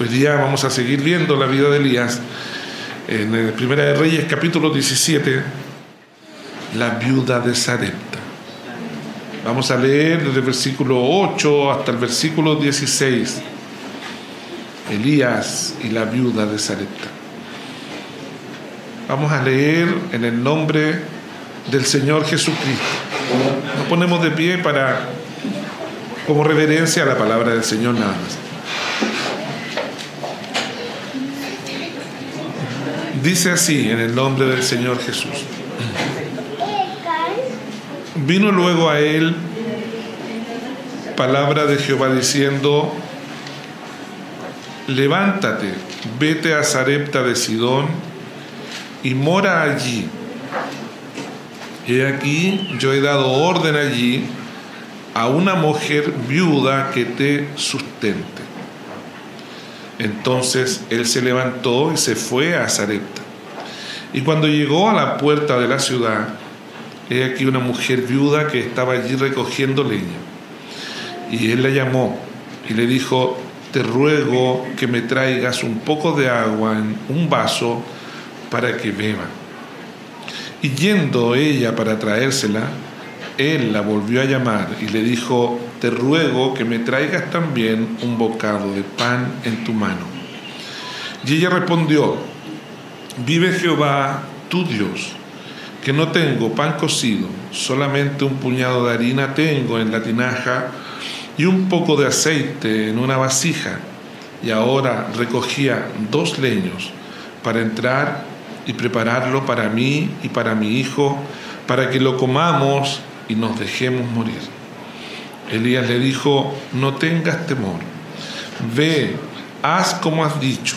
Hoy día vamos a seguir viendo la vida de Elías en el Primera de Reyes capítulo 17, la viuda de Sarepta. Vamos a leer desde el versículo 8 hasta el versículo 16. Elías y la viuda de Sarepta. Vamos a leer en el nombre del Señor Jesucristo. Nos ponemos de pie para como reverencia a la palabra del Señor nada más. Dice así en el nombre del Señor Jesús. Vino luego a él palabra de Jehová diciendo, levántate, vete a Sarepta de Sidón y mora allí. He aquí, yo he dado orden allí a una mujer viuda que te sustente. Entonces él se levantó y se fue a Sarepta. Y cuando llegó a la puerta de la ciudad, he aquí una mujer viuda que estaba allí recogiendo leña. Y él la llamó y le dijo, te ruego que me traigas un poco de agua en un vaso para que beba. Y yendo ella para traérsela, él la volvió a llamar y le dijo, te ruego que me traigas también un bocado de pan en tu mano. Y ella respondió, vive Jehová, tu Dios, que no tengo pan cocido, solamente un puñado de harina tengo en la tinaja y un poco de aceite en una vasija. Y ahora recogía dos leños para entrar y prepararlo para mí y para mi hijo, para que lo comamos y nos dejemos morir. Elías le dijo, no tengas temor, ve, haz como has dicho,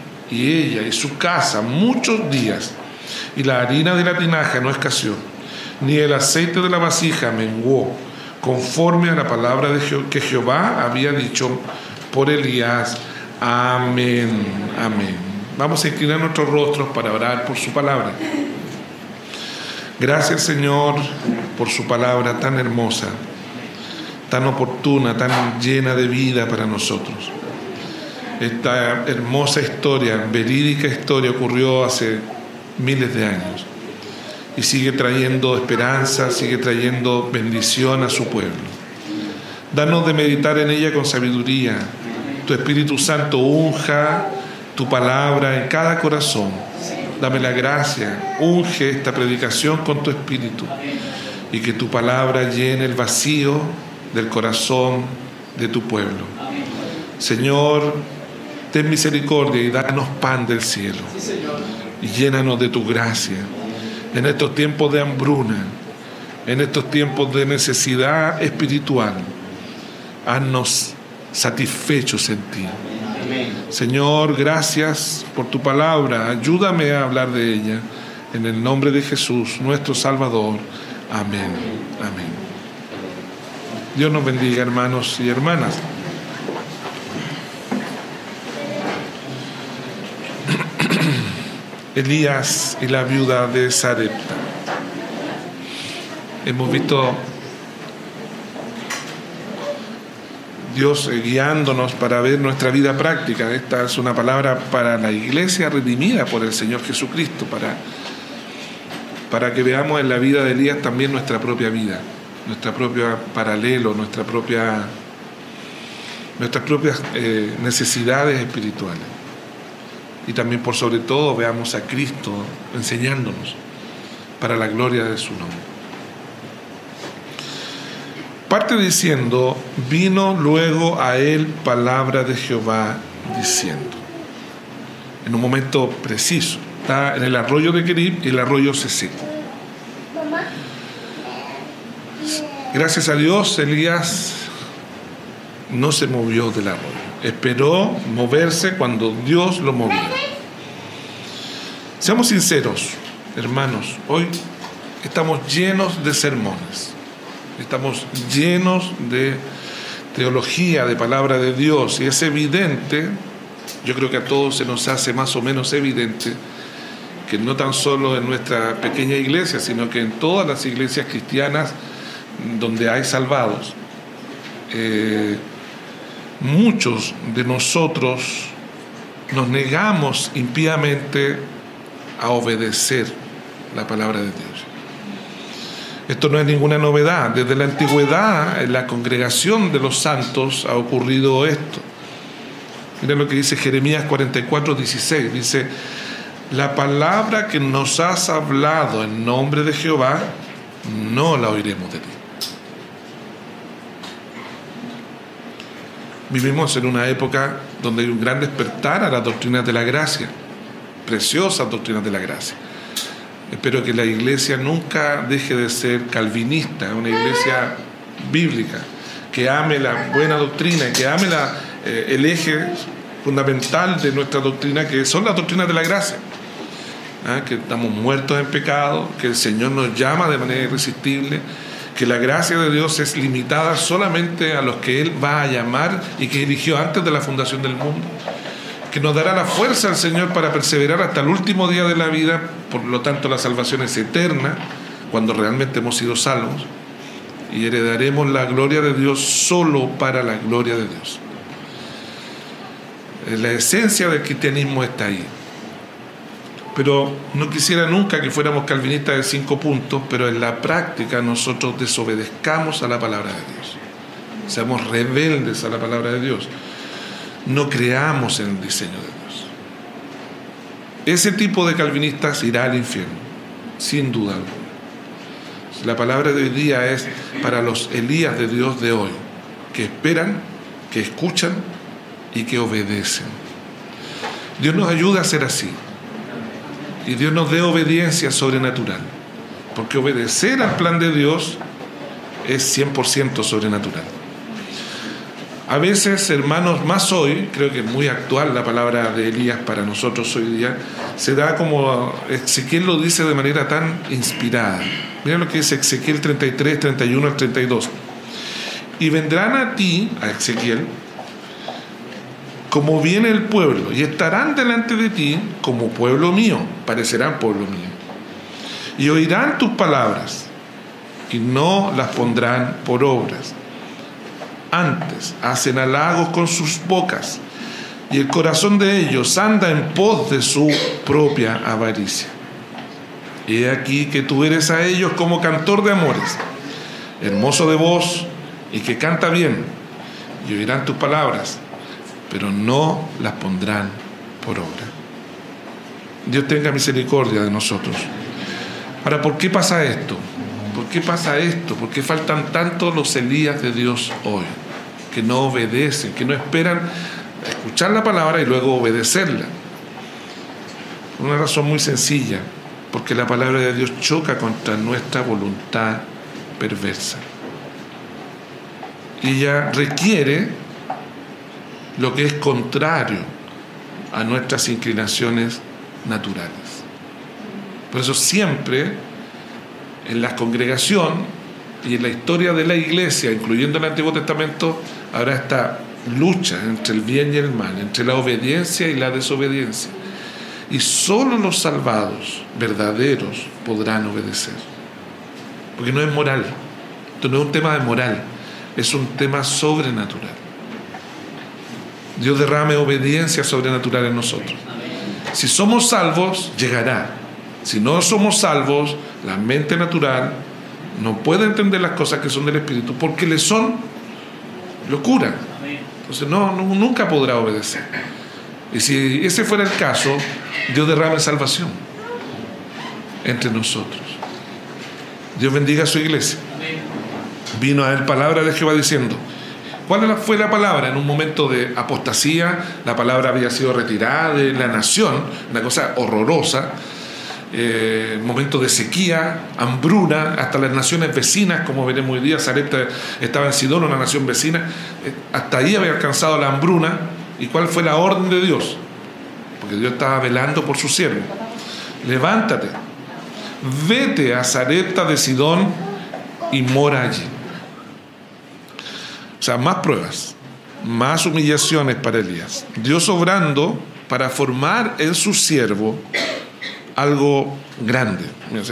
y ella y su casa muchos días, y la harina de la tinaja no escaseó, ni el aceite de la vasija menguó, conforme a la palabra que Jehová había dicho por Elías. Amén, amén. Vamos a inclinar nuestros rostros para orar por su palabra. Gracias Señor por su palabra tan hermosa, tan oportuna, tan llena de vida para nosotros. Esta hermosa historia, verídica historia, ocurrió hace miles de años y sigue trayendo esperanza, sigue trayendo bendición a su pueblo. Danos de meditar en ella con sabiduría. Tu Espíritu Santo unja tu palabra en cada corazón Dame la gracia, unge esta predicación con tu espíritu y que tu palabra llene el vacío del corazón de tu pueblo. Señor, ten misericordia y danos pan del cielo y llénanos de tu gracia en estos tiempos de hambruna, en estos tiempos de necesidad espiritual. Haznos satisfechos en ti. Señor, gracias por tu palabra. Ayúdame a hablar de ella. En el nombre de Jesús, nuestro Salvador. Amén. Amén. Dios nos bendiga, hermanos y hermanas. Elías y la viuda de Sarepta. Hemos visto Dios guiándonos para ver nuestra vida práctica. Esta es una palabra para la iglesia redimida por el Señor Jesucristo, para, para que veamos en la vida de Elías también nuestra propia vida, nuestra propia paralelo, nuestra propia, nuestras propias eh, necesidades espirituales. Y también por sobre todo veamos a Cristo enseñándonos para la gloria de su nombre. Parte diciendo, vino luego a él palabra de Jehová diciendo. En un momento preciso. Está en el arroyo de Kerib y el arroyo se secó. Gracias a Dios, Elías no se movió del arroyo. Esperó moverse cuando Dios lo movía. Seamos sinceros, hermanos, hoy estamos llenos de sermones, estamos llenos de teología, de palabra de Dios, y es evidente, yo creo que a todos se nos hace más o menos evidente, que no tan solo en nuestra pequeña iglesia, sino que en todas las iglesias cristianas donde hay salvados, eh, muchos de nosotros nos negamos impíamente a obedecer la palabra de Dios. Esto no es ninguna novedad. Desde la antigüedad, en la congregación de los santos ha ocurrido esto. Miren lo que dice Jeremías 44, 16. Dice, la palabra que nos has hablado en nombre de Jehová, no la oiremos de ti. Vivimos en una época donde hay un gran despertar a las doctrinas de la gracia, preciosas doctrinas de la gracia. Espero que la iglesia nunca deje de ser calvinista, una iglesia bíblica, que ame la buena doctrina, que ame la, eh, el eje fundamental de nuestra doctrina, que son las doctrinas de la gracia. ¿ah? Que estamos muertos en pecado, que el Señor nos llama de manera irresistible, que la gracia de Dios es limitada solamente a los que Él va a llamar y que eligió antes de la fundación del mundo, que nos dará la fuerza al Señor para perseverar hasta el último día de la vida, por lo tanto la salvación es eterna, cuando realmente hemos sido salvos, y heredaremos la gloria de Dios solo para la gloria de Dios. La esencia del cristianismo está ahí pero no quisiera nunca que fuéramos calvinistas de cinco puntos, pero en la práctica nosotros desobedezcamos a la palabra de Dios. Seamos rebeldes a la palabra de Dios. No creamos en el diseño de Dios. Ese tipo de calvinistas irá al infierno, sin duda alguna. La palabra de hoy día es para los Elías de Dios de hoy, que esperan, que escuchan y que obedecen. Dios nos ayuda a ser así y Dios nos dé obediencia sobrenatural. Porque obedecer al plan de Dios es 100% sobrenatural. A veces, hermanos, más hoy, creo que es muy actual la palabra de Elías para nosotros hoy día, se da como Ezequiel lo dice de manera tan inspirada. Mira lo que dice Ezequiel 33, 31 al 32. Y vendrán a ti, a Ezequiel, como viene el pueblo, y estarán delante de ti como pueblo mío, parecerán pueblo mío. Y oirán tus palabras, y no las pondrán por obras. Antes hacen halagos con sus bocas, y el corazón de ellos anda en pos de su propia avaricia. He aquí que tú eres a ellos como cantor de amores, hermoso de voz y que canta bien, y oirán tus palabras pero no las pondrán por obra. Dios tenga misericordia de nosotros. Ahora, ¿por qué pasa esto? ¿Por qué pasa esto? ¿Por qué faltan tantos los Elías de Dios hoy? Que no obedecen, que no esperan escuchar la palabra y luego obedecerla. Una razón muy sencilla, porque la palabra de Dios choca contra nuestra voluntad perversa. Ella requiere lo que es contrario a nuestras inclinaciones naturales. Por eso siempre en la congregación y en la historia de la iglesia, incluyendo el Antiguo Testamento, habrá esta lucha entre el bien y el mal, entre la obediencia y la desobediencia. Y solo los salvados verdaderos podrán obedecer. Porque no es moral. Esto no es un tema de moral, es un tema sobrenatural. Dios derrame obediencia sobrenatural en nosotros. Si somos salvos, llegará. Si no somos salvos, la mente natural no puede entender las cosas que son del Espíritu porque le son locura. Entonces no, nunca podrá obedecer. Y si ese fuera el caso, Dios derrame salvación entre nosotros. Dios bendiga a su iglesia. Vino a él palabra de Jehová diciendo, ¿Cuál fue la palabra? En un momento de apostasía, la palabra había sido retirada de la nación, una cosa horrorosa. eh, momentos de sequía, hambruna, hasta las naciones vecinas, como veremos hoy día, Sarepta estaba en Sidón, una nación vecina, eh, hasta ahí había alcanzado la hambruna. ¿Y cuál fue la orden de Dios? Porque Dios estaba velando por su siervo. Levántate, vete a Sarepta de Sidón y mora allí. O sea, más pruebas, más humillaciones para Elías. Dios obrando para formar en su siervo algo grande.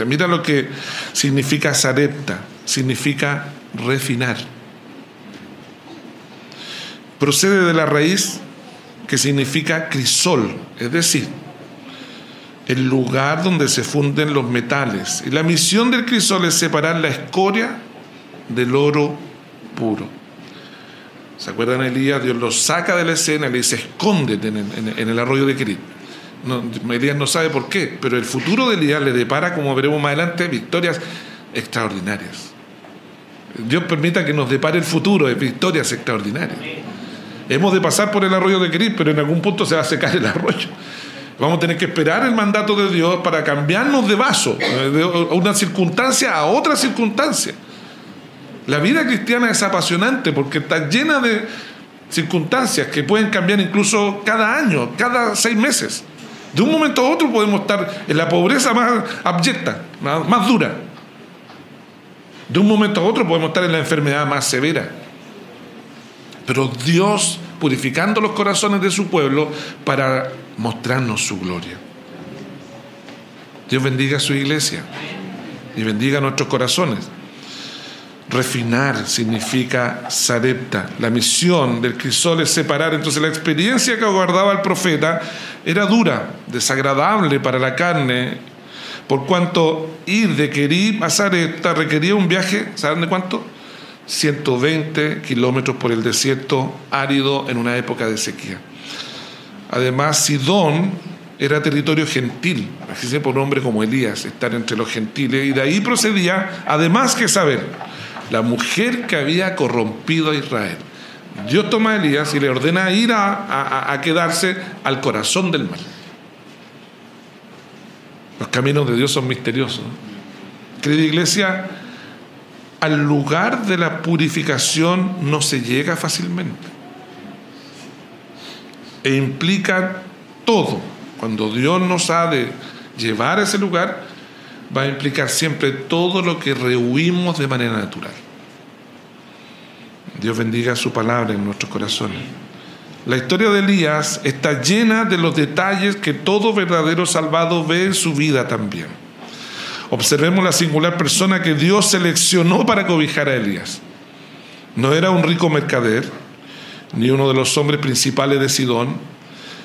mira lo que significa Sarepta, significa refinar. Procede de la raíz que significa crisol, es decir, el lugar donde se funden los metales. Y la misión del crisol es separar la escoria del oro puro. ¿Se acuerdan Elías? Dios lo saca de la escena y le dice, escóndete en el, arroyo de Crit. No, Elías no sabe por qué, pero el futuro de Elías le depara, como veremos más adelante, victorias extraordinarias. Dios permita que nos depare el futuro de victorias extraordinarias. Hemos de pasar por el arroyo de Crit, pero en algún punto se va a secar el arroyo. Vamos a tener que esperar el mandato de Dios para cambiarnos de vaso, de una circunstancia a otra circunstancia. La vida cristiana es apasionante porque está llena de circunstancias que pueden cambiar incluso cada año, cada seis meses. De un momento a otro podemos estar en la pobreza más abyecta, más, más dura. De un momento a otro podemos estar en la enfermedad más severa. Pero Dios purificando los corazones de su pueblo para mostrarnos su gloria. Dios bendiga a su iglesia y bendiga nuestros corazones. Refinar significa sarepta. La misión del crisol es separar. Entonces la experiencia que aguardaba el profeta era dura, desagradable para la carne, por cuanto ir de Kerib a Sarepta requería un viaje, ¿saben de cuánto? 120 kilómetros por el desierto árido en una época de sequía. Además, Sidón era territorio gentil, así por un hombre como Elías, estar entre los gentiles, y de ahí procedía, además que saber, la mujer que había corrompido a Israel. Dios toma a Elías y le ordena ir a, quedarse al corazón del mal. Los caminos de Dios son misteriosos. Querida iglesia, al lugar de la purificación no se llega fácilmente. E implica todo. Cuando Dios nos ha de llevar a ese lugar, va a implicar siempre todo lo que rehuimos de manera natural. Dios bendiga su palabra en nuestros corazones. La historia de Elías está llena de los detalles que todo verdadero salvado ve en su vida también. Observemos la singular persona que Dios seleccionó para cobijar a Elías. No era un rico mercader, ni uno de los hombres principales de Sidón,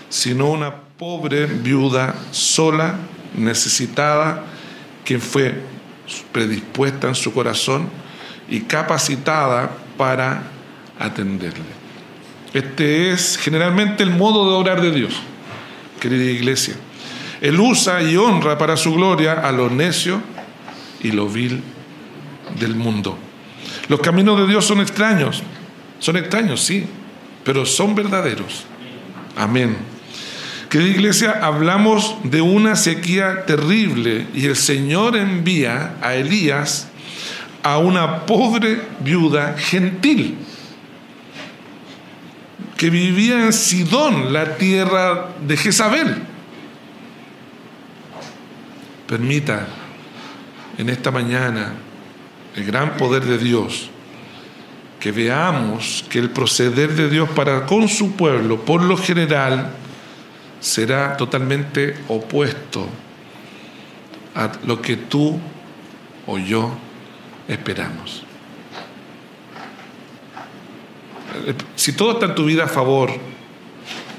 sino una pobre viuda sola, necesitada, quien fue predispuesta en su corazón y capacitada para atenderle. Este es generalmente el modo de orar de Dios, querida iglesia. Él usa y honra para su gloria a lo necio y lo vil del mundo. Los caminos de Dios son extraños, son extraños, sí, pero son verdaderos. Amén. Querida iglesia, hablamos de una sequía terrible y el Señor envía a Elías a una pobre viuda gentil que vivía en Sidón, la tierra de Jezabel. Permita en esta mañana el gran poder de Dios, que veamos que el proceder de Dios para con su pueblo, por lo general, será totalmente opuesto a lo que tú o yo esperamos. Si todo está en tu vida a favor,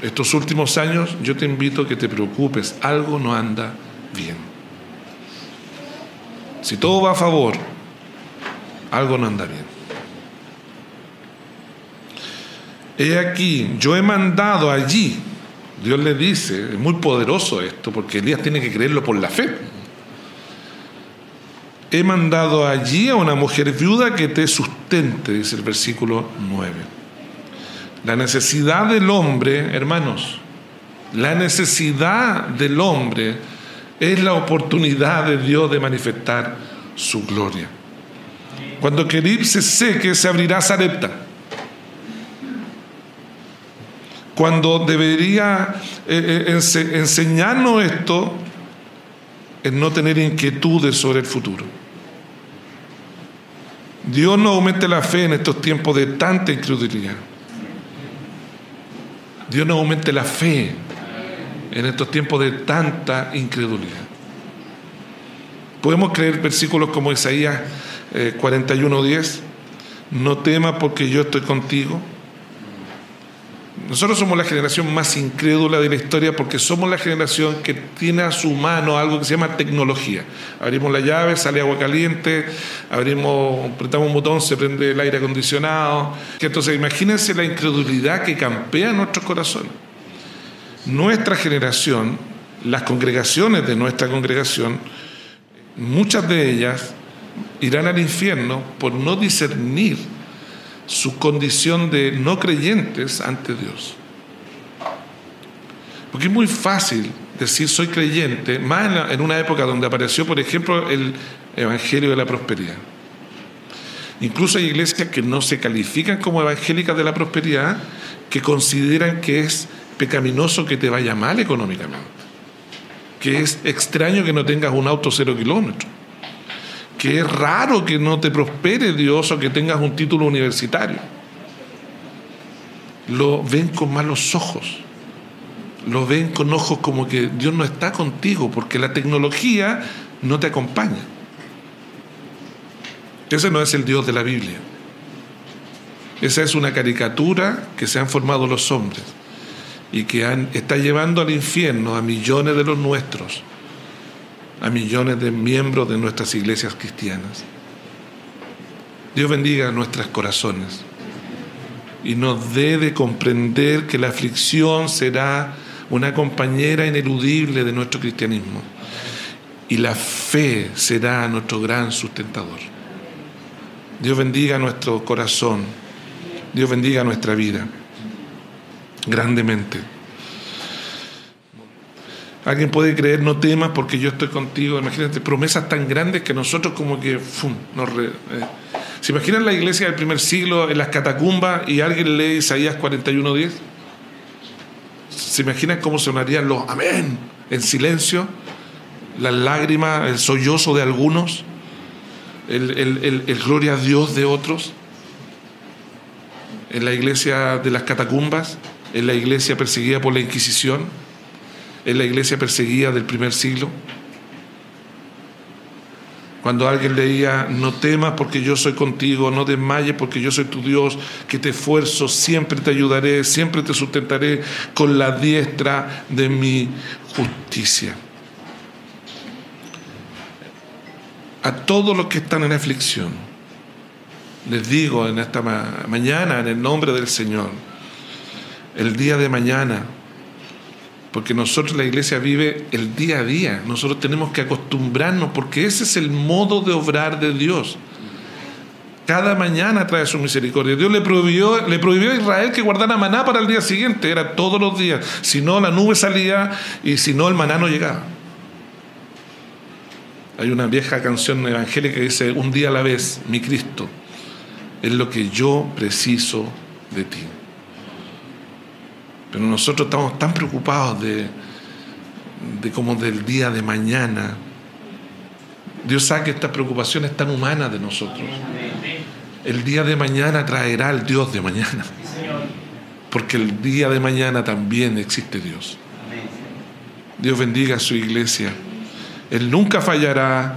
estos últimos años, yo te invito a que te preocupes, algo no anda bien. Si todo va a favor, algo no anda bien. He aquí, yo he mandado allí, Dios le dice, es muy poderoso esto, porque Elías tiene que creerlo por la fe. He mandado allí a una mujer viuda que te sustente, dice el versículo 9. La necesidad del hombre, hermanos, la necesidad del hombre Es la oportunidad de Dios de manifestar su gloria. Cuando Kerib se seque, se abrirá Sarepta. Cuando debería eh, eh, enseñarnos esto, es no tener inquietudes sobre el futuro. Dios no aumente la fe en estos tiempos de tanta incredulidad. Dios no aumente la fe en estos tiempos de tanta incredulidad. Podemos creer versículos como Isaías 41:10, eh, no temas porque yo estoy contigo. Nosotros somos la generación más incrédula de la historia porque somos la generación que tiene a su mano algo que se llama tecnología. Abrimos la llave, sale agua caliente, abrimos, apretamos un botón, se prende el aire acondicionado. Entonces imagínense la incredulidad que campea en nuestros corazones. Nuestra generación, las congregaciones de nuestra congregación, muchas de ellas irán al infierno por no discernir su condición de no creyentes ante Dios. Porque es muy fácil decir soy creyente, más en, una época donde apareció, por ejemplo, el Evangelio de la Prosperidad. Incluso hay iglesias que no se califican como evangélicas de la prosperidad, que consideran que es pecaminoso que te vaya mal económicamente, que es extraño que no tengas un auto cero kilómetros que es raro que no te prospere Dios o que tengas un título universitario. Lo ven con malos ojos. Lo ven con ojos como que Dios no está contigo porque la tecnología no te acompaña. Ese no es el Dios de la Biblia. Esa es una caricatura que se han formado los hombres y que han, está llevando al infierno a millones de los nuestros a millones de miembros de nuestras iglesias cristianas. Dios bendiga nuestros corazones y nos dé de comprender que la aflicción será una compañera ineludible de nuestro cristianismo y la fe será nuestro gran sustentador. Dios bendiga nuestro corazón, Dios bendiga nuestra vida grandemente. Alguien puede creer, no temas porque yo estoy contigo. Imagínate, promesas tan grandes que nosotros como que... Fum, eh. ¿Se imaginan la iglesia del primer siglo en las catacumbas y alguien lee Isaías 41.10? ¿Se imaginan cómo sonarían los amén en silencio? Las lágrimas, el sollozo de algunos, el, el gloria a Dios de otros. En la iglesia de las catacumbas, en la iglesia perseguida por la Inquisición en la iglesia perseguida del primer siglo. Cuando alguien leía, no temas porque yo soy contigo, no desmayes porque yo soy tu Dios, que te esfuerzo, siempre te ayudaré, siempre te sustentaré con la diestra de mi justicia. A todos los que están en aflicción, les digo en esta mañana, en el nombre del Señor, el día de mañana, porque nosotros la iglesia vive el día a día, nosotros tenemos que acostumbrarnos, porque ese es el modo de obrar de Dios. Cada mañana trae su misericordia. Dios le prohibió, le prohibió a Israel que guardara maná para el día siguiente, era todos los días. Si no, la nube salía y si no, el maná no llegaba. Hay una vieja canción evangélica que dice, un día a la vez, mi Cristo, es lo que yo preciso de ti. Pero nosotros estamos tan preocupados de, de como del día de mañana. Dios sabe que esta preocupación es tan humana de nosotros. El día de mañana traerá al Dios de mañana. Porque el día de mañana también existe Dios. Dios bendiga a su iglesia. Él nunca fallará,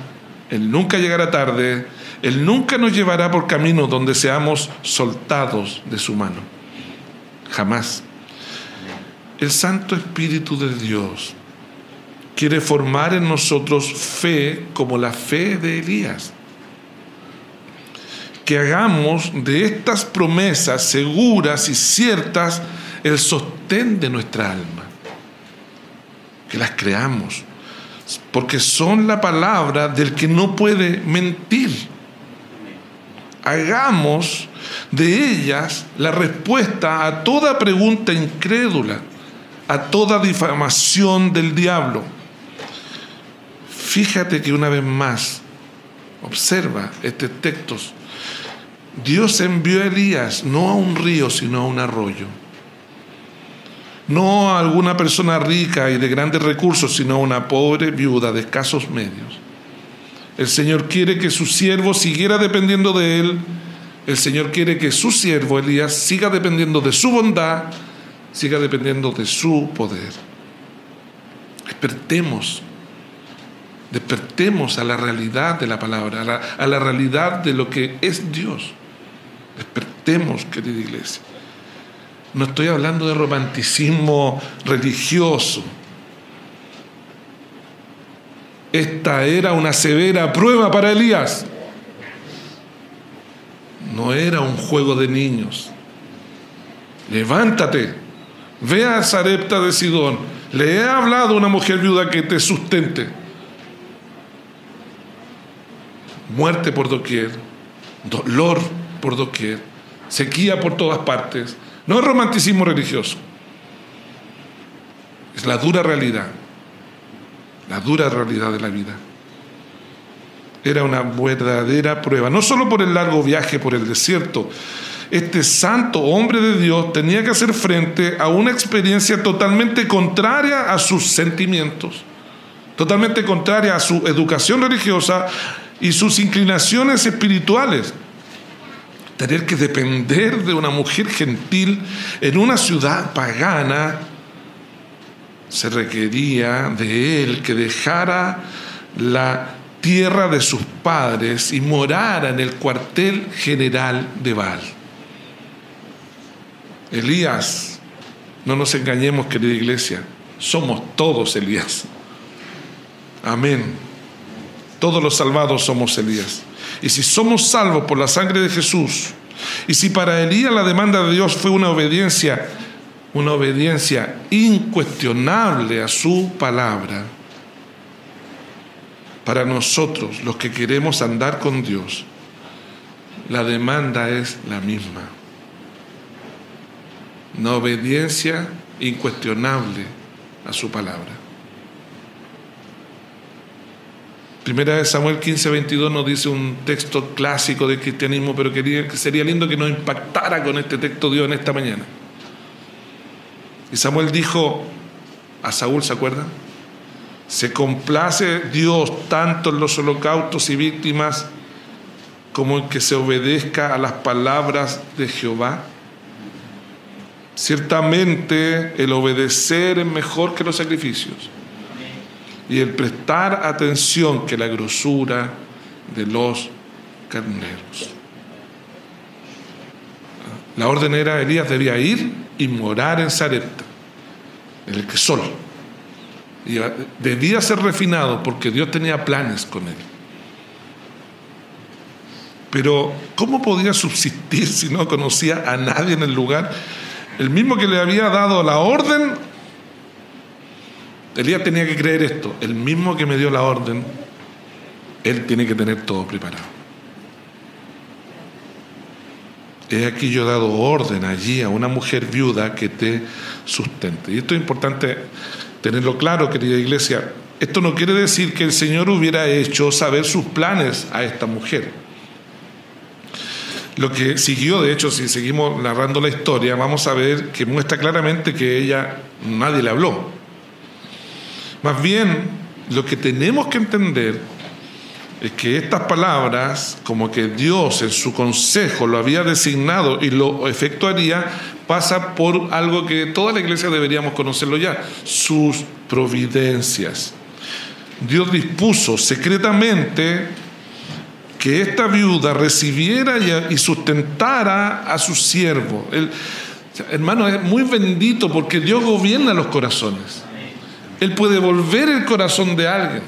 Él nunca llegará tarde, Él nunca nos llevará por caminos donde seamos soltados de su mano. Jamás. El Santo Espíritu de Dios quiere formar en nosotros fe como la fe de Elías. Que hagamos de estas promesas seguras y ciertas el sostén de nuestra alma. Que las creamos. Porque son la palabra del que no puede mentir. Hagamos de ellas la respuesta a toda pregunta incrédula a toda difamación del diablo. fíjate que una vez más, observa estos textos, Dios envió a Elías no a un río, sino a un arroyo. No a alguna persona rica y de grandes recursos, sino a una pobre viuda de escasos medios. El Señor quiere que su siervo siguiera dependiendo de él. El Señor quiere que su siervo Elías siga dependiendo de su bondad, siga dependiendo de su poder. Despertemos, despertemos a la realidad de la palabra, a la, a la realidad de lo que es Dios. Despertemos, querida iglesia. No estoy hablando de romanticismo religioso. Esta era una severa prueba para Elías. No era un juego de niños. Levántate, ve a Zarepta de Sidón. Le he hablado a una mujer viuda que te sustente. Muerte por doquier, dolor por doquier, sequía por todas partes. No es romanticismo religioso, es la dura realidad, la dura realidad de la vida. Era una verdadera prueba, no solo por el largo viaje por el desierto, este santo hombre de Dios tenía que hacer frente a una experiencia totalmente contraria a sus sentimientos, totalmente contraria a su educación religiosa y sus inclinaciones espirituales tener que depender de una mujer gentil en una ciudad pagana, se requería de él que dejara la tierra de sus padres y morara en el cuartel general de Baal. Elías, no nos engañemos querida iglesia, somos todos Elías. Amén. Todos los salvados somos Elías. Y si somos salvos por la sangre de Jesús, y si para Elías la demanda de Dios fue una obediencia, una obediencia incuestionable a su palabra, para nosotros, los que queremos andar con Dios, la demanda es la misma. Una obediencia incuestionable a su palabra. Primera de Samuel 15, 22 nos dice un texto clásico del cristianismo, pero quería, que sería lindo que nos impactara con este texto Dios en esta mañana. Y Samuel dijo a Saúl, ¿se acuerdan? Se complace Dios tanto en los holocaustos y víctimas como en que se obedezca a las palabras de Jehová. Ciertamente el obedecer es mejor que los sacrificios y el prestar atención que la grosura de los carneros. La orden era, Elías debía ir y morar en Sarepta, en el que sol. Y debía ser refinado porque Dios tenía planes con él. Pero, ¿cómo podía subsistir si no conocía a nadie en el lugar? El mismo que le había dado la orden Elías tenía que creer esto, el mismo que me dio la orden, él tiene que tener todo preparado. He aquí yo he dado orden allí a una mujer viuda que te sustente. Y esto es importante tenerlo claro, querida iglesia. Esto no quiere decir que el Señor hubiera hecho saber sus planes a esta mujer. Lo que siguió, de hecho, si seguimos narrando la historia, vamos a ver que muestra claramente que ella, nadie le habló. Más bien, lo que tenemos que entender es que estas palabras, como que Dios en su consejo lo había designado y lo efectuaría, pasa por algo que toda la iglesia deberíamos conocerlo ya, sus providencias. Dios dispuso secretamente que esta viuda recibiera y sustentara a su siervo. hermano, es muy bendito porque Dios gobierna los corazones. Él puede volver el corazón de alguien.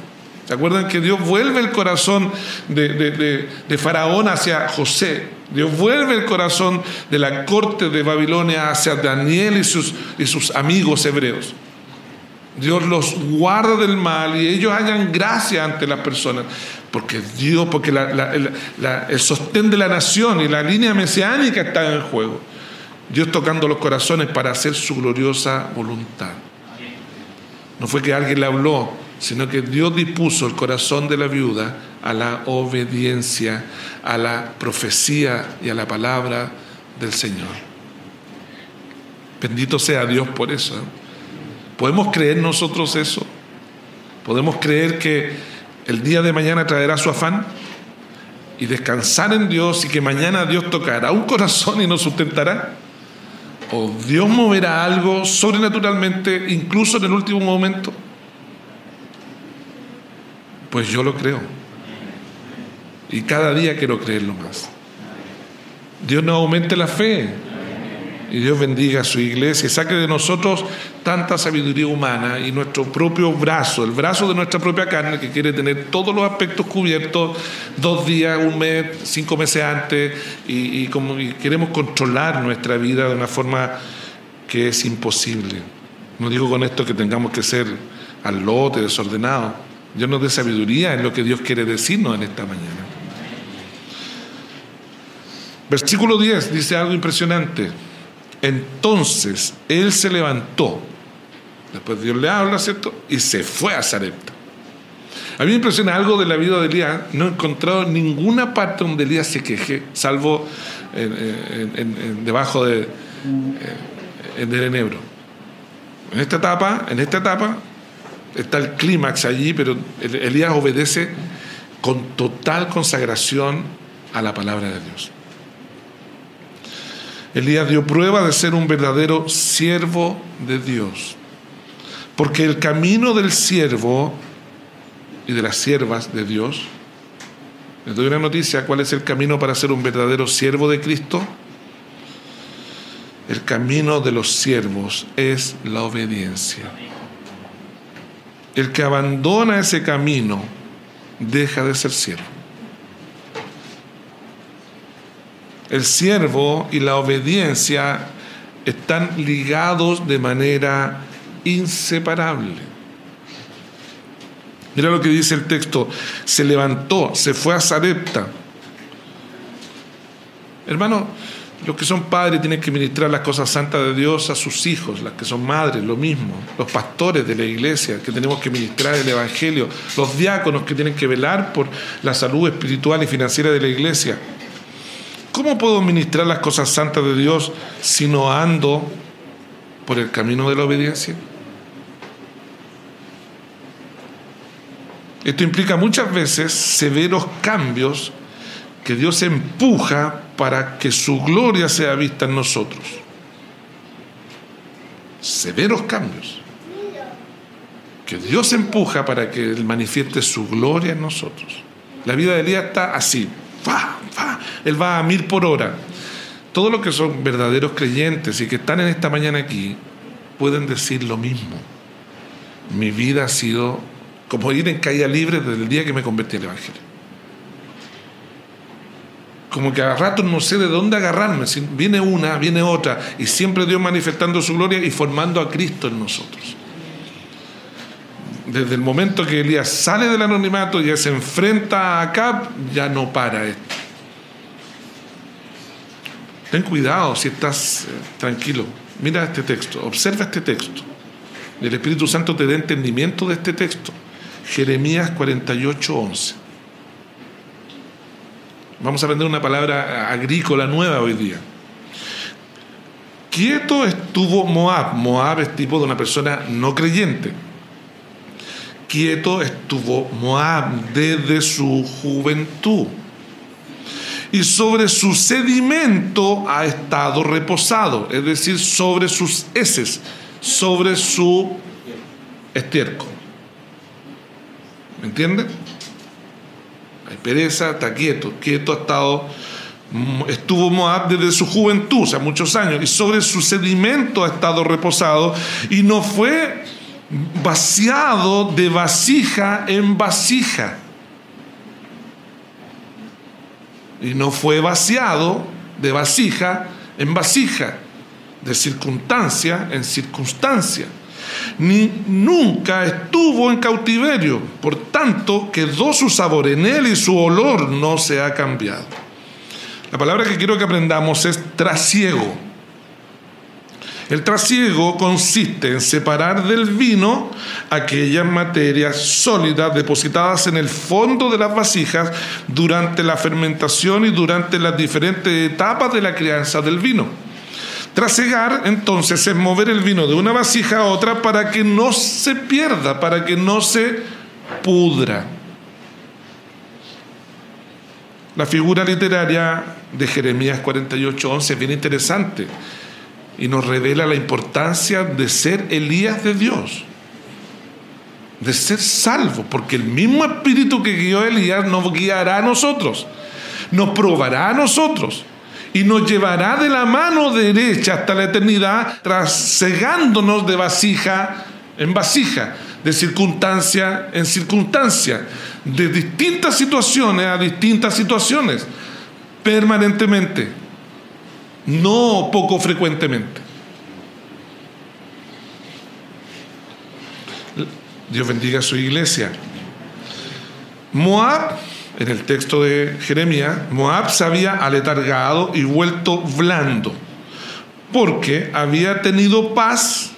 ¿Se acuerdan que Dios vuelve el corazón de, Faraón hacia José? Dios vuelve el corazón de la corte de Babilonia hacia Daniel y sus, y sus amigos hebreos. Dios los guarda del mal y ellos hayan gracia ante las personas. Porque Dios, porque el sostén de la nación y la línea mesiánica está en juego. Dios tocando los corazones para hacer su gloriosa voluntad. No fue que alguien le habló, sino que Dios dispuso el corazón de la viuda a la obediencia, a la profecía y a la palabra del Señor. Bendito sea Dios por eso. ¿Podemos creer nosotros eso? ¿Podemos creer que el día de mañana traerá su afán? Y descansar en Dios y que mañana Dios tocará un corazón y nos sustentará. O Dios moverá algo sobrenaturalmente, incluso en el último momento. Pues yo lo creo. Y cada día quiero creerlo más. Dios nos aumente la fe. Y Dios bendiga a su iglesia y saque de nosotros tanta sabiduría humana y nuestro propio brazo, el brazo de nuestra propia carne que quiere tener todos los aspectos cubiertos dos días, un mes, cinco meses antes y, queremos controlar nuestra vida de una forma que es imposible. No digo con esto que tengamos que ser al lote, desordenados. Dios nos dé sabiduría en lo que Dios quiere decirnos en esta mañana. Versículo 10 dice algo impresionante. Entonces él se levantó, después Dios le habla, ¿cierto? Y se fue a Sarepta. A mí me impresiona algo de la vida de Elías, no he encontrado ninguna parte donde Elías se queje, salvo debajo de, del enebro. En esta etapa, en esta etapa está el clímax allí, pero Elías obedece con total consagración a la palabra de Dios. Elías dio prueba de ser un verdadero siervo de Dios. Porque el camino del siervo y de las siervas de Dios, les doy una noticia, ¿cuál es el camino para ser un verdadero siervo de Cristo? El camino de los siervos es la obediencia. El que abandona ese camino deja de ser siervo. El siervo y la obediencia están ligados de manera inseparable. Mira lo que dice el texto, se levantó, se fue a Sarepta. Hermano, los que son padres tienen que ministrar las cosas santas de Dios a sus hijos, las que son madres, lo mismo. Los pastores de la iglesia que tenemos que ministrar el Evangelio, los diáconos que tienen que velar por la salud espiritual y financiera de la iglesia. ¿Cómo puedo ministrar las cosas santas de Dios si no ando por el camino de la obediencia? Esto implica muchas veces severos cambios que Dios empuja para que su gloria sea vista en nosotros. Severos cambios que Dios empuja para que Él manifieste su gloria en nosotros. La vida de Elías está así, él va a mil por hora. Todos los que son verdaderos creyentes y que están en esta mañana aquí pueden decir lo mismo. Mi vida ha sido como ir en caída libre desde el día que me convertí al Evangelio. Como que a ratos no sé de dónde agarrarme. Viene una, viene otra, y siempre Dios manifestando su gloria y formando a Cristo en nosotros desde el momento que Elías sale del anonimato y ya se enfrenta a Acab, ya no para esto. Ten cuidado si estás eh, tranquilo. Mira este texto, observa este texto. El Espíritu Santo te da entendimiento de este texto. Jeremías 48, 11. Vamos a aprender una palabra agrícola nueva hoy día. Quieto estuvo Moab. Moab es tipo de una persona no creyente quieto estuvo Moab desde su juventud. Y sobre su sedimento ha estado reposado, es decir, sobre sus heces, sobre su estiércol. ¿Me entiende? Hay pereza, está quieto, quieto ha estado, estuvo Moab desde su juventud, o sea, muchos años, y sobre su sedimento ha estado reposado, y no fue vaciado de vasija en vasija. Y no fue vaciado de vasija en vasija, de circunstancia en circunstancia. Ni nunca estuvo en cautiverio, por tanto quedó su sabor en él y su olor no se ha cambiado. La palabra que quiero que aprendamos es trasiego El trasiego consiste en separar del vino aquellas materias sólidas depositadas en el fondo de las vasijas durante la fermentación y durante las diferentes etapas de la crianza del vino. Trasegar entonces es mover el vino de una vasija a otra para que no se pierda, para que no se pudra. La figura literaria de Jeremías 48:11 es bien interesante y nos revela la importancia de ser Elías de Dios, de ser salvo, porque el mismo espíritu que guió a Elías nos guiará a nosotros, nos probará a nosotros y nos llevará de la mano derecha hasta la eternidad, trasegándonos de vasija en vasija, de circunstancia en circunstancia, de distintas situaciones a distintas situaciones, permanentemente no poco frecuentemente. Dios bendiga a su iglesia. Moab, en el texto de Jeremías, Moab se había aletargado y vuelto blando, porque había tenido paz,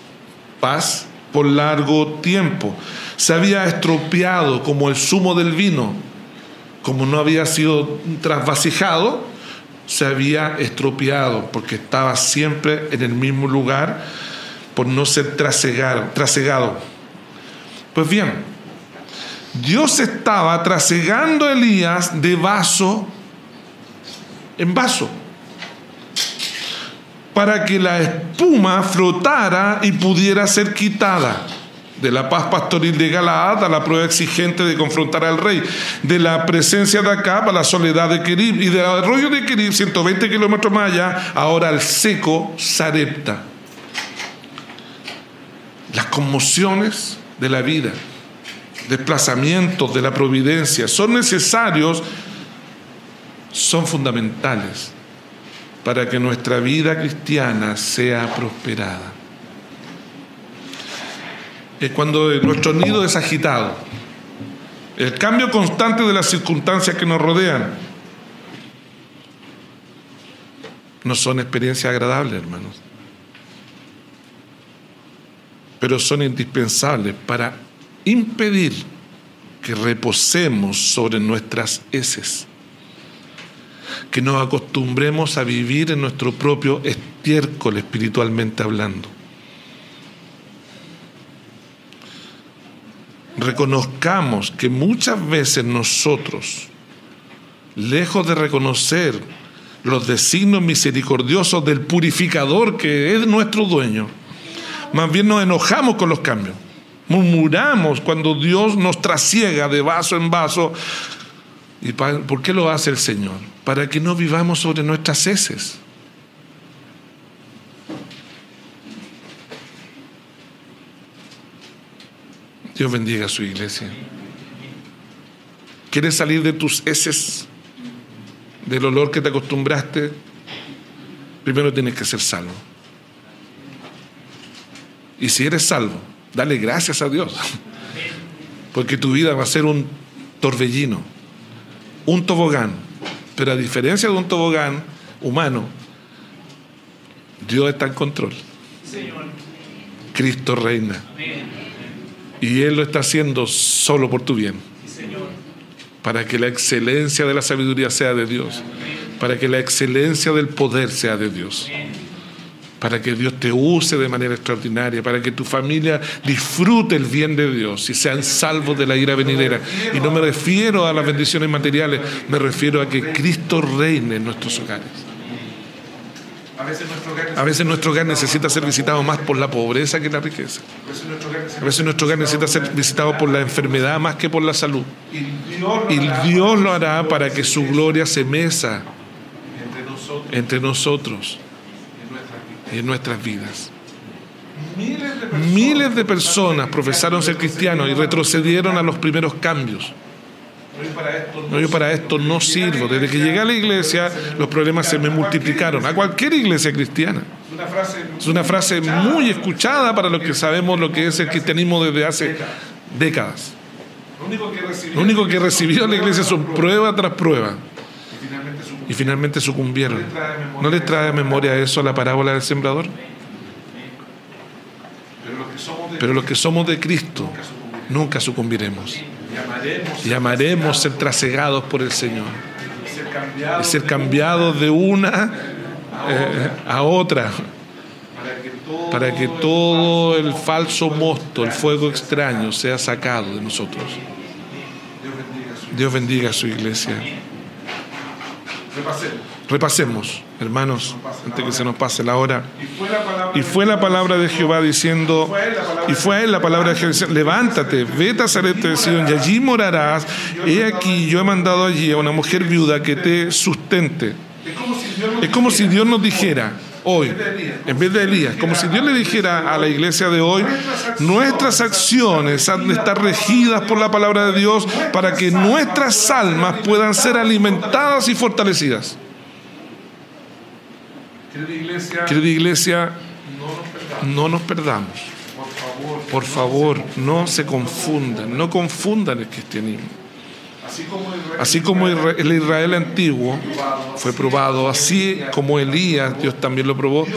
paz por largo tiempo. Se había estropeado como el zumo del vino, como no había sido trasvasijado, se había estropeado porque estaba siempre en el mismo lugar por no ser trasegado. Pues bien, Dios estaba trasegando a Elías de vaso en vaso para que la espuma flotara y pudiera ser quitada de la paz pastoril de Galaad a la prueba exigente de confrontar al rey, de la presencia de Acab a la soledad de Kerib y del arroyo de Kerib, 120 kilómetros más allá, ahora al seco Sarepta. Las conmociones de la vida, desplazamientos de la providencia, son necesarios, son fundamentales para que nuestra vida cristiana sea prosperada es cuando nuestro nido es agitado. El cambio constante de las circunstancias que nos rodean no son experiencias agradables, hermanos, pero son indispensables para impedir que reposemos sobre nuestras heces, que nos acostumbremos a vivir en nuestro propio estiércol espiritualmente hablando. Reconozcamos que muchas veces nosotros, lejos de reconocer los designios misericordiosos del purificador que es nuestro dueño, más bien nos enojamos con los cambios. Murmuramos cuando Dios nos trasiega de vaso en vaso. ¿Y por qué lo hace el Señor? Para que no vivamos sobre nuestras heces. Dios bendiga a su iglesia. ¿Quieres salir de tus heces, del olor que te acostumbraste? Primero tienes que ser salvo. Y si eres salvo, dale gracias a Dios. Porque tu vida va a ser un torbellino, un tobogán. Pero a diferencia de un tobogán humano, Dios está en control. Cristo reina. Y Él lo está haciendo solo por tu bien. Para que la excelencia de la sabiduría sea de Dios. Para que la excelencia del poder sea de Dios. Para que Dios te use de manera extraordinaria. Para que tu familia disfrute el bien de Dios y sean salvos de la ira venidera. Y no me refiero a las bendiciones materiales, me refiero a que Cristo reine en nuestros hogares. A veces nuestro hogar necesita ser visitado más por la pobreza que la riqueza. A veces nuestro hogar necesita ser visitado por la enfermedad más que por la salud. Y Dios lo hará para que su gloria se mesa entre nosotros y en nuestras vidas. Miles de personas profesaron ser cristianos y retrocedieron a los primeros cambios. No, yo para esto no sirvo. Desde que llegué a la iglesia, los problemas se me multiplicaron. A cualquier iglesia cristiana. Es una frase muy escuchada para los que sabemos lo que es el cristianismo desde hace décadas. Lo único que recibió la iglesia son prueba tras prueba. Y finalmente sucumbieron. ¿No les trae a memoria eso la parábola del sembrador? pero los que somos de Cristo nunca sucumbiremos. Y amaremos ser trasegados por el Señor. Y ser cambiados de una eh, a otra. Para que todo el falso mosto, el fuego extraño, sea sacado de nosotros. Dios bendiga a su iglesia. Repasemos, hermanos, antes que se nos pase la hora. Y fue la palabra de Jehová diciendo, y fue a él la palabra de Jehová, levántate, vete a Zaret de Sidón, y allí morarás. He aquí, yo he mandado allí a una mujer viuda que te sustente. Es como si Dios nos dijera, hoy, en vez de Elías, como si Dios le dijera a la iglesia de hoy, nuestras acciones han de estar regidas por la palabra de Dios para que nuestras almas puedan ser alimentadas y fortalecidas. Querida iglesia, no nos perdamos. Por favor, no se confundan, no confundan el cristianismo. Así como el Israel antiguo fue probado, así como Elías, Dios también lo probó,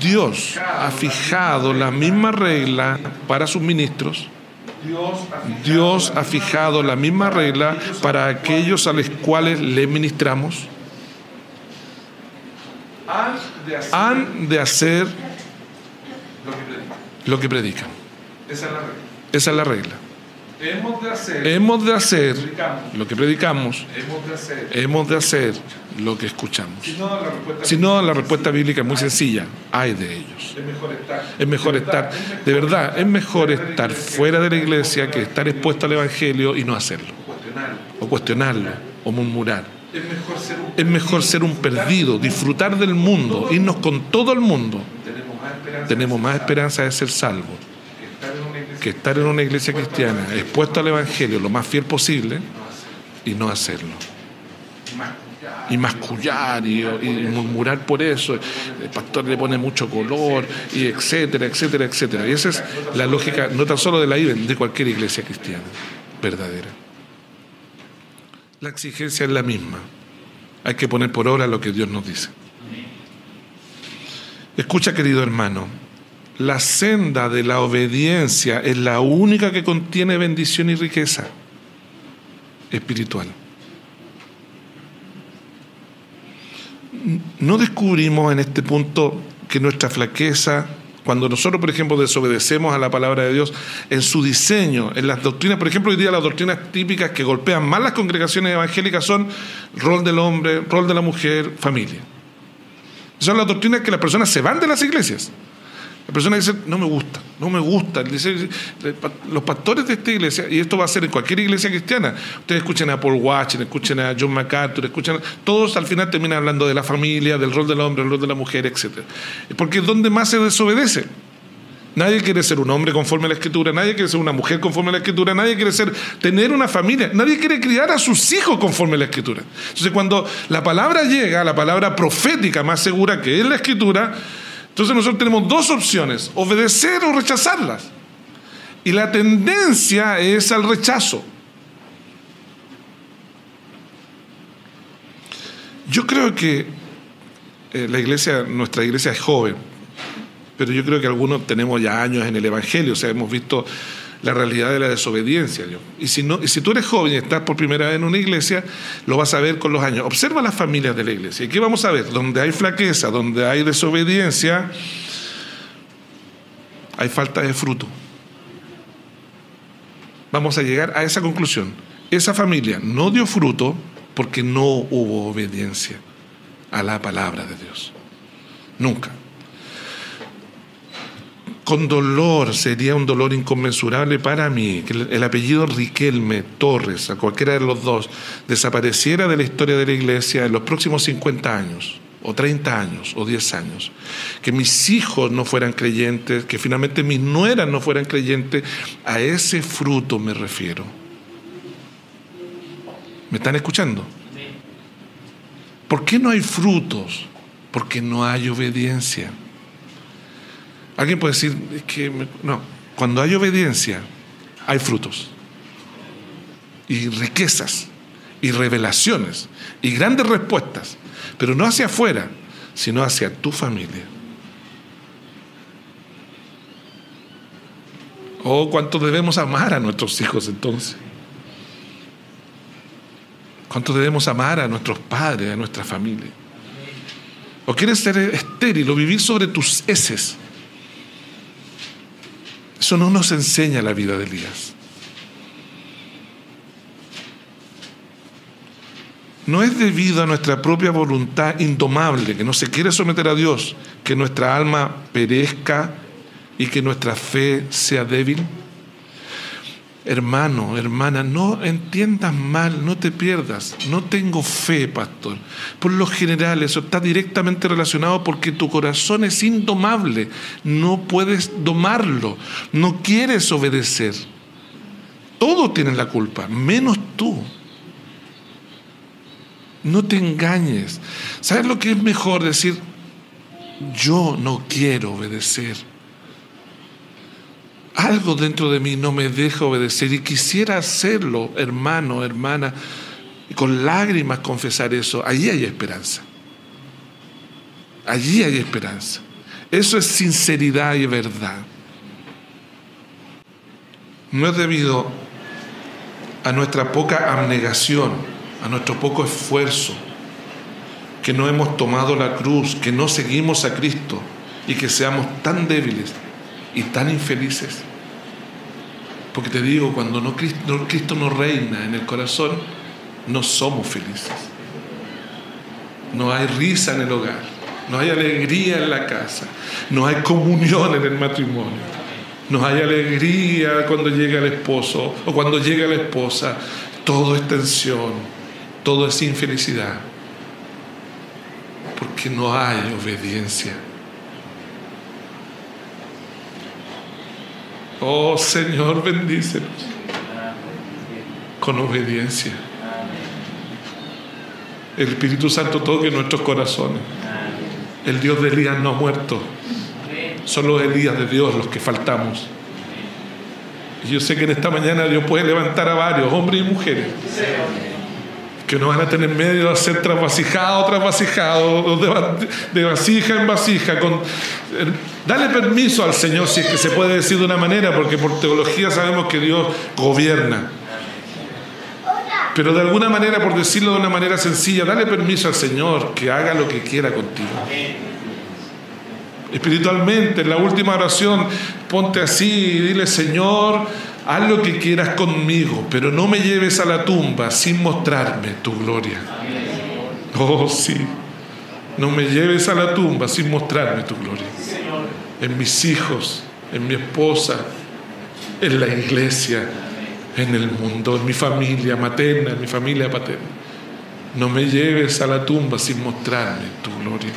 Dios ha fijado la misma regla para sus ministros. Dios ha fijado la misma regla para aquellos a los cuales le ministramos han de hacer lo que predican. Esa es la regla. Hemos de hacer, lo que predicamos. Hemos de hacer lo que escuchamos. Si no, la respuesta bíblica es muy sencilla. Hay de ellos. Es mejor estar, de verdad, es mejor estar fuera de la iglesia que estar expuesto al Evangelio y no hacerlo. O cuestionarlo, o murmurar. Es mejor ser un perdido, disfrutar del mundo, irnos con todo el mundo. Tenemos más esperanza de ser salvos que estar en una iglesia cristiana expuesto al Evangelio lo más fiel posible y no hacerlo. Y mascullar y, y, murmurar por eso, el pastor le pone mucho color, y etcétera, etcétera, etcétera. Y esa es la lógica no tan solo de la IBEN, de cualquier iglesia cristiana verdadera. La exigencia es la misma. Hay que poner por obra lo que Dios nos dice. Escucha, querido hermano, la senda de la obediencia es la única que contiene bendición y riqueza espiritual. No descubrimos en este punto que nuestra flaqueza cuando nosotros, por ejemplo, desobedecemos a la palabra de Dios en su diseño, en las doctrinas, por ejemplo, hoy día las doctrinas típicas que golpean más las congregaciones evangélicas son rol del hombre, rol de la mujer, familia. Son las doctrinas que las personas se van de las iglesias. La persona dice, no me gusta, no me gusta. los pastores de esta iglesia, y esto va a ser en cualquier iglesia cristiana, ustedes escuchen a Paul Watson, escuchen a John MacArthur, escuchan, todos al final terminan hablando de la familia, del rol del hombre, del rol de la mujer, etc. Porque es donde más se desobedece. Nadie quiere ser un hombre conforme a la escritura, nadie quiere ser una mujer conforme a la escritura, nadie quiere ser tener una familia, nadie quiere criar a sus hijos conforme a la escritura. Entonces cuando la palabra llega, la palabra profética más segura que es la escritura, entonces nosotros tenemos dos opciones, obedecer o rechazarlas. Y la tendencia es al rechazo. Yo creo que eh, la iglesia, nuestra iglesia es joven, pero yo creo que algunos tenemos ya años en el Evangelio, o sea, hemos visto la realidad de la desobediencia. Y si, no, y si tú eres joven y estás por primera vez en una iglesia, lo vas a ver con los años. Observa las familias de la iglesia. ¿Y qué vamos a ver? Donde hay flaqueza, donde hay desobediencia, hay falta de fruto. Vamos a llegar a esa conclusión. Esa familia no dio fruto porque no hubo obediencia a la palabra de Dios. Nunca con dolor, sería un dolor inconmensurable para mí, que el apellido Riquelme Torres, a cualquiera de los dos, desapareciera de la historia de la iglesia en los próximos 50 años, o 30 años, o 10 años. Que mis hijos no fueran creyentes, que finalmente mis nueras no fueran creyentes, a ese fruto me refiero. ¿Me están escuchando? ¿Por qué no hay frutos? Porque no hay obediencia. Alguien puede decir que no, cuando hay obediencia hay frutos y riquezas y revelaciones y grandes respuestas, pero no hacia afuera, sino hacia tu familia. Oh, cuánto debemos amar a nuestros hijos entonces. Cuánto debemos amar a nuestros padres, a nuestra familia. O quieres ser estéril o vivir sobre tus heces. Eso no nos enseña la vida de Elías. No es debido a nuestra propia voluntad indomable, que no se quiere someter a Dios, que nuestra alma perezca y que nuestra fe sea débil. Hermano, hermana, no entiendas mal, no te pierdas. No tengo fe, pastor. Por lo general, eso está directamente relacionado porque tu corazón es indomable. No puedes domarlo. No quieres obedecer. Todos tienen la culpa, menos tú. No te engañes. ¿Sabes lo que es mejor decir? Yo no quiero obedecer. Algo dentro de mí no me deja obedecer y quisiera hacerlo, hermano, hermana, con lágrimas confesar eso. Allí hay esperanza. Allí hay esperanza. Eso es sinceridad y verdad. No es debido a nuestra poca abnegación a nuestro poco esfuerzo, que no hemos tomado la cruz, que no seguimos a Cristo y que seamos tan débiles y tan infelices. Porque te digo, cuando no Cristo, Cristo no reina en el corazón, no somos felices. No hay risa en el hogar, no hay alegría en la casa, no hay comunión en el matrimonio. No hay alegría cuando llega el esposo o cuando llega la esposa. Todo es tensión, todo es infelicidad, porque no hay obediencia. Oh Señor, bendícenos con obediencia. El Espíritu Santo toque nuestros corazones. El Dios de Elías no ha muerto. Son los Elías de Dios los que faltamos. Y yo sé que en esta mañana Dios puede levantar a varios, hombres y mujeres que no van a tener medio de hacer trasvasijado, trasvasijado, de, de vasija en vasija. Eh, dale permiso al Señor, si es que se puede decir de una manera, porque por teología sabemos que Dios gobierna. Pero de alguna manera, por decirlo de una manera sencilla, dale permiso al Señor que haga lo que quiera contigo. Espiritualmente, en la última oración, ponte así y dile, Señor, haz lo que quieras conmigo, pero no me lleves a la tumba sin mostrarme tu gloria. Oh, sí. No me lleves a la tumba sin mostrarme tu gloria. En mis hijos, en mi esposa, en la iglesia, en el mundo, en mi familia materna, en mi familia paterna. No me lleves a la tumba sin mostrarme tu gloria.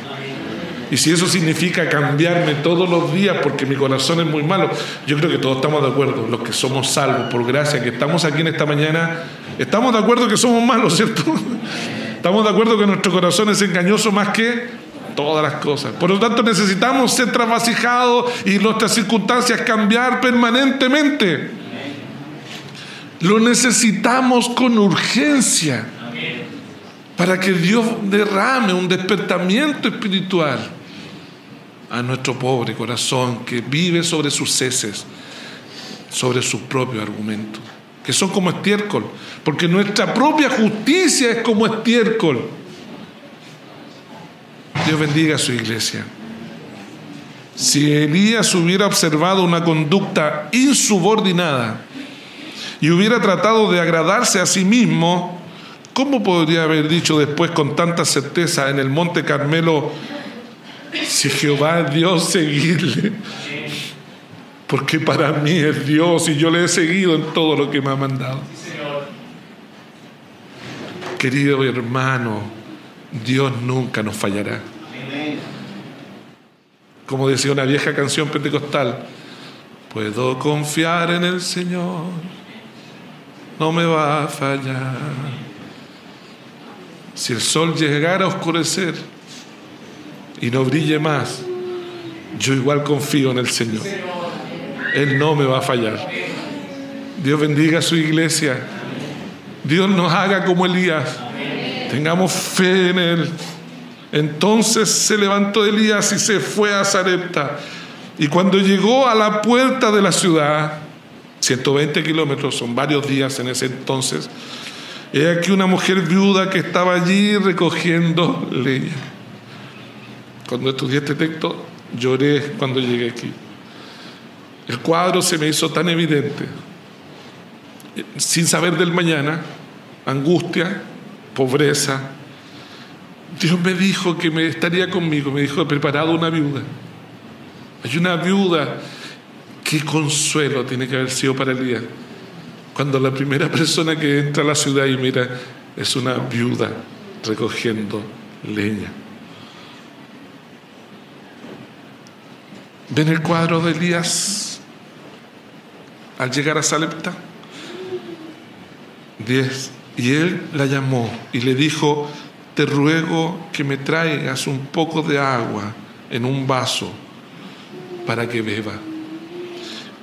Y si eso significa cambiarme todos los días porque mi corazón es muy malo, yo creo que todos estamos de acuerdo, los que somos salvos por gracia, que estamos aquí en esta mañana, estamos de acuerdo que somos malos, ¿cierto? Estamos de acuerdo que nuestro corazón es engañoso más que todas las cosas. Por lo tanto, necesitamos ser trasvasijados y nuestras circunstancias cambiar permanentemente. Lo necesitamos con urgencia para que Dios derrame un despertamiento espiritual a nuestro pobre corazón que vive sobre sus heces, sobre sus propios argumentos, que son como estiércol, porque nuestra propia justicia es como estiércol. Dios bendiga a su iglesia. Si Elías hubiera observado una conducta insubordinada y hubiera tratado de agradarse a sí mismo, ¿Cómo podría haber dicho después con tanta certeza en el monte Carmelo, si Jehová es Dios, seguirle? Porque para mí es Dios y yo le he seguido en todo lo que me ha mandado. Querido hermano, Dios nunca nos fallará. Como decía una vieja canción pentecostal, puedo confiar en el Señor, no me va a fallar. Si el sol llegara a oscurecer y no brille más, yo igual confío en el Señor. Él no me va a fallar. Dios bendiga a su iglesia. Dios nos haga como Elías. Tengamos fe en Él. Entonces se levantó Elías y se fue a Zarepta. Y cuando llegó a la puerta de la ciudad, 120 kilómetros, son varios días en ese entonces. He aquí una mujer viuda que estaba allí recogiendo leña. Cuando estudié este texto, lloré cuando llegué aquí. El cuadro se me hizo tan evidente. Sin saber del mañana, angustia, pobreza. Dios me dijo que me estaría conmigo, me dijo, he preparado una viuda. Hay una viuda, qué consuelo tiene que haber sido para el día. Cuando la primera persona que entra a la ciudad y mira es una viuda recogiendo leña. ¿Ven el cuadro de Elías al llegar a Salepta? Diez. Y él la llamó y le dijo, te ruego que me traigas un poco de agua en un vaso para que beba.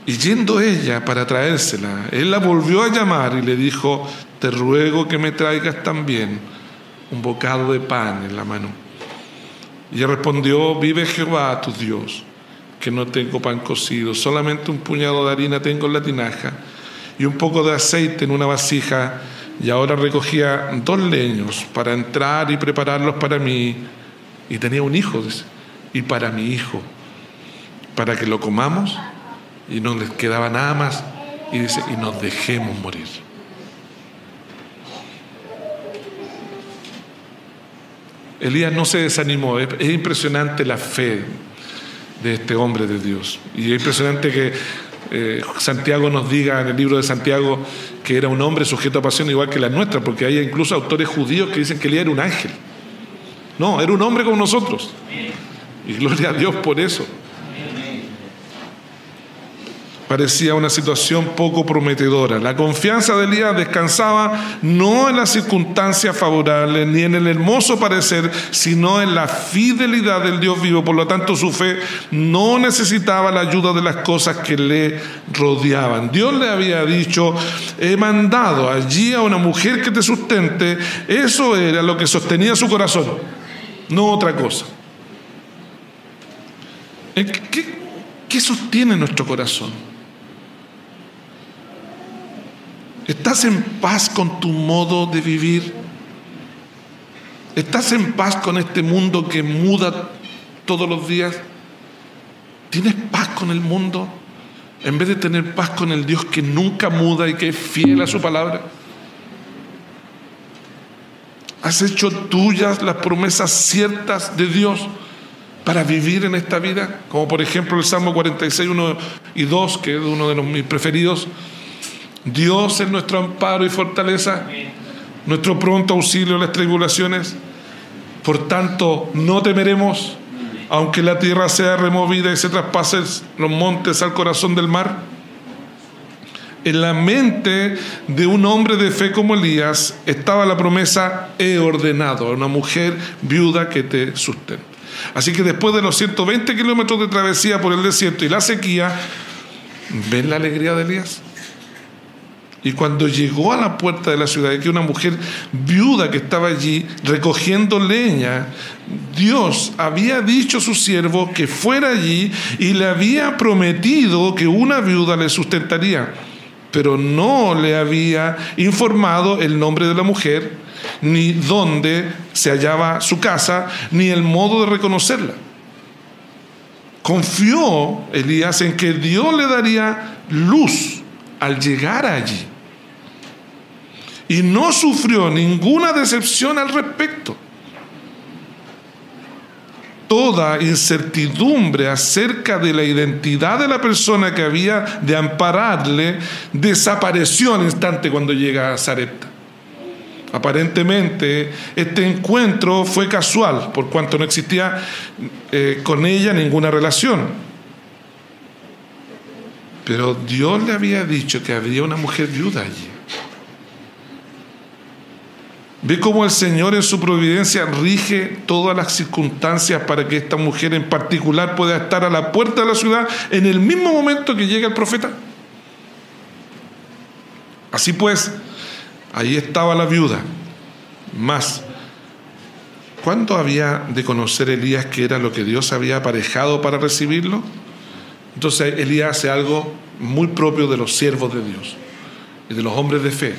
Y yendo ella para traérsela, él la volvió a llamar y le dijo, te ruego que me traigas también un bocado de pan en la mano. Y respondió, vive Jehová tu Dios, que no tengo pan cocido, solamente un puñado de harina tengo en la tinaja y un poco de aceite en una vasija, y ahora recogía dos leños para entrar y prepararlos para mí, y tenía un hijo, y para mi hijo, para que lo comamos y no les quedaba nada más. Y dice, y nos dejemos morir. Elías no se desanimó, es, impresionante la fe de este hombre de Dios. Y es impresionante que eh, Santiago nos diga en el libro de Santiago que era un hombre sujeto a pasión igual que la nuestra, porque hay incluso autores judíos que dicen que Elías era un ángel. No, era un hombre como nosotros. Y gloria a Dios por eso parecía una situación poco prometedora. La confianza de Elías descansaba no en las circunstancias favorables ni en el hermoso parecer, sino en la fidelidad del Dios vivo. Por lo tanto, su fe no necesitaba la ayuda de las cosas que le rodeaban. Dios le había dicho, he mandado allí a una mujer que te sustente. Eso era lo que sostenía su corazón, no otra cosa. ¿Qué, qué sostiene nuestro corazón? ¿Estás en paz con tu modo de vivir? ¿Estás en paz con este mundo que muda todos los días? ¿Tienes paz con el mundo? En vez de tener paz con el Dios que nunca muda y que es fiel a su palabra. ¿Has hecho tuyas las promesas ciertas de Dios para vivir en esta vida? Como por ejemplo el Salmo 46, 1 y 2, que es uno de los, mis preferidos. Dios es nuestro amparo y fortaleza, nuestro pronto auxilio en las tribulaciones. Por tanto, no temeremos, aunque la tierra sea removida y se traspasen los montes al corazón del mar. En la mente de un hombre de fe como Elías estaba la promesa, he ordenado a una mujer viuda que te sustente. Así que después de los 120 kilómetros de travesía por el desierto y la sequía, ¿ven la alegría de Elías? Y cuando llegó a la puerta de la ciudad, que una mujer viuda que estaba allí recogiendo leña, Dios había dicho a su siervo que fuera allí y le había prometido que una viuda le sustentaría, pero no le había informado el nombre de la mujer, ni dónde se hallaba su casa, ni el modo de reconocerla. Confió Elías en que Dios le daría luz al llegar allí y no sufrió ninguna decepción al respecto. Toda incertidumbre acerca de la identidad de la persona que había de ampararle desapareció al instante cuando llega a Zarepta. Aparentemente este encuentro fue casual, por cuanto no existía eh, con ella ninguna relación. Pero Dios le había dicho que había una mujer viuda allí. Ve cómo el Señor en su providencia rige todas las circunstancias para que esta mujer en particular pueda estar a la puerta de la ciudad en el mismo momento que llega el profeta. Así pues, ahí estaba la viuda. Más, ¿cuándo había de conocer Elías que era lo que Dios había aparejado para recibirlo? Entonces Elías hace algo muy propio de los siervos de Dios y de los hombres de fe.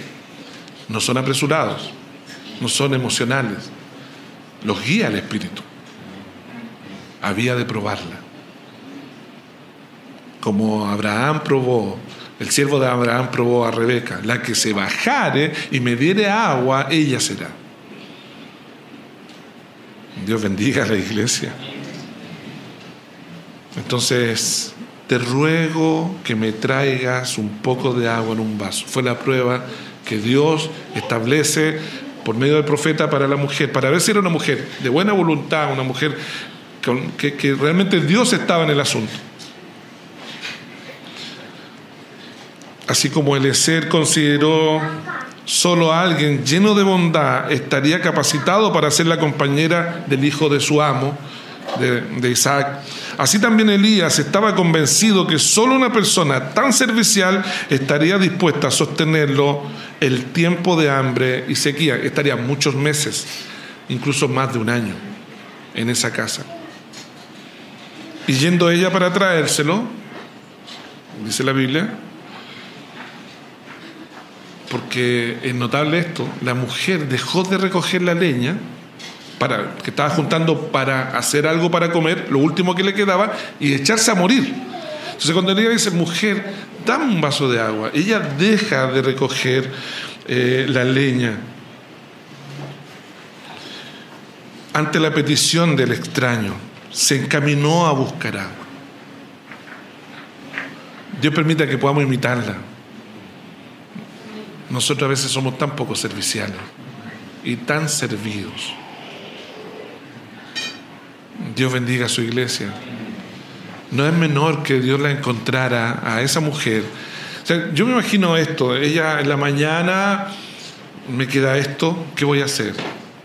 No son apresurados, no son emocionales, los guía el Espíritu. Había de probarla. Como Abraham probó, el siervo de Abraham probó a Rebeca, la que se bajare y me diere agua, ella será. Dios bendiga a la iglesia. Entonces, te ruego que me traigas un poco de agua en un vaso. Fue la prueba que Dios establece por medio del profeta para la mujer, para ver si era una mujer de buena voluntad, una mujer que, que realmente Dios estaba en el asunto. Así como el ser consideró solo alguien lleno de bondad estaría capacitado para ser la compañera del hijo de su amo, de, Isaac. Así también Elías estaba convencido que solo una persona tan servicial estaría dispuesta a sostenerlo el tiempo de hambre y sequía. Estaría muchos meses, incluso más de un año, en esa casa. Y yendo ella para traérselo, dice la Biblia, porque es notable esto, la mujer dejó de recoger la leña para, que estaba juntando para hacer algo para comer, lo último que le quedaba, y echarse a morir. Entonces cuando ella dice, mujer, dame un vaso de agua, ella deja de recoger eh, la leña ante la petición del extraño, se encaminó a buscar agua. Dios permita que podamos imitarla nosotros a veces somos tan poco serviciales y tan servidos. Dios bendiga a su iglesia. No es menor que Dios la encontrara a esa mujer. yo me imagino esto, ella en la mañana me queda esto, ¿qué voy a hacer?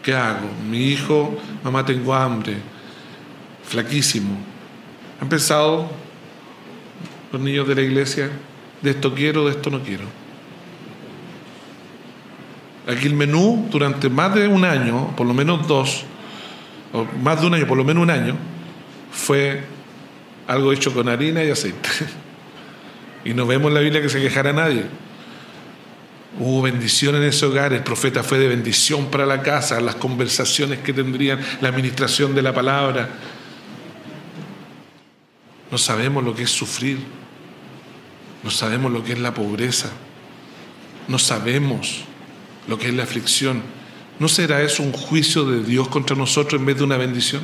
¿Qué hago? Mi hijo, mamá tengo hambre, flaquísimo. ¿Han pensado los niños de la iglesia? De esto quiero, de esto no quiero. Aquí el menú durante más de un año, por lo menos dos, o más de un año, por lo menos un año, fue algo hecho con harina y aceite. Y no vemos en la Biblia que se quejara nadie. Hubo bendición en ese hogar, el profeta fue de bendición para la casa, las conversaciones que tendrían, la administración de la palabra. No sabemos lo que es sufrir, no sabemos lo que es la pobreza, no sabemos lo que es la aflicción, ¿no será eso un juicio de Dios contra nosotros en vez de una bendición?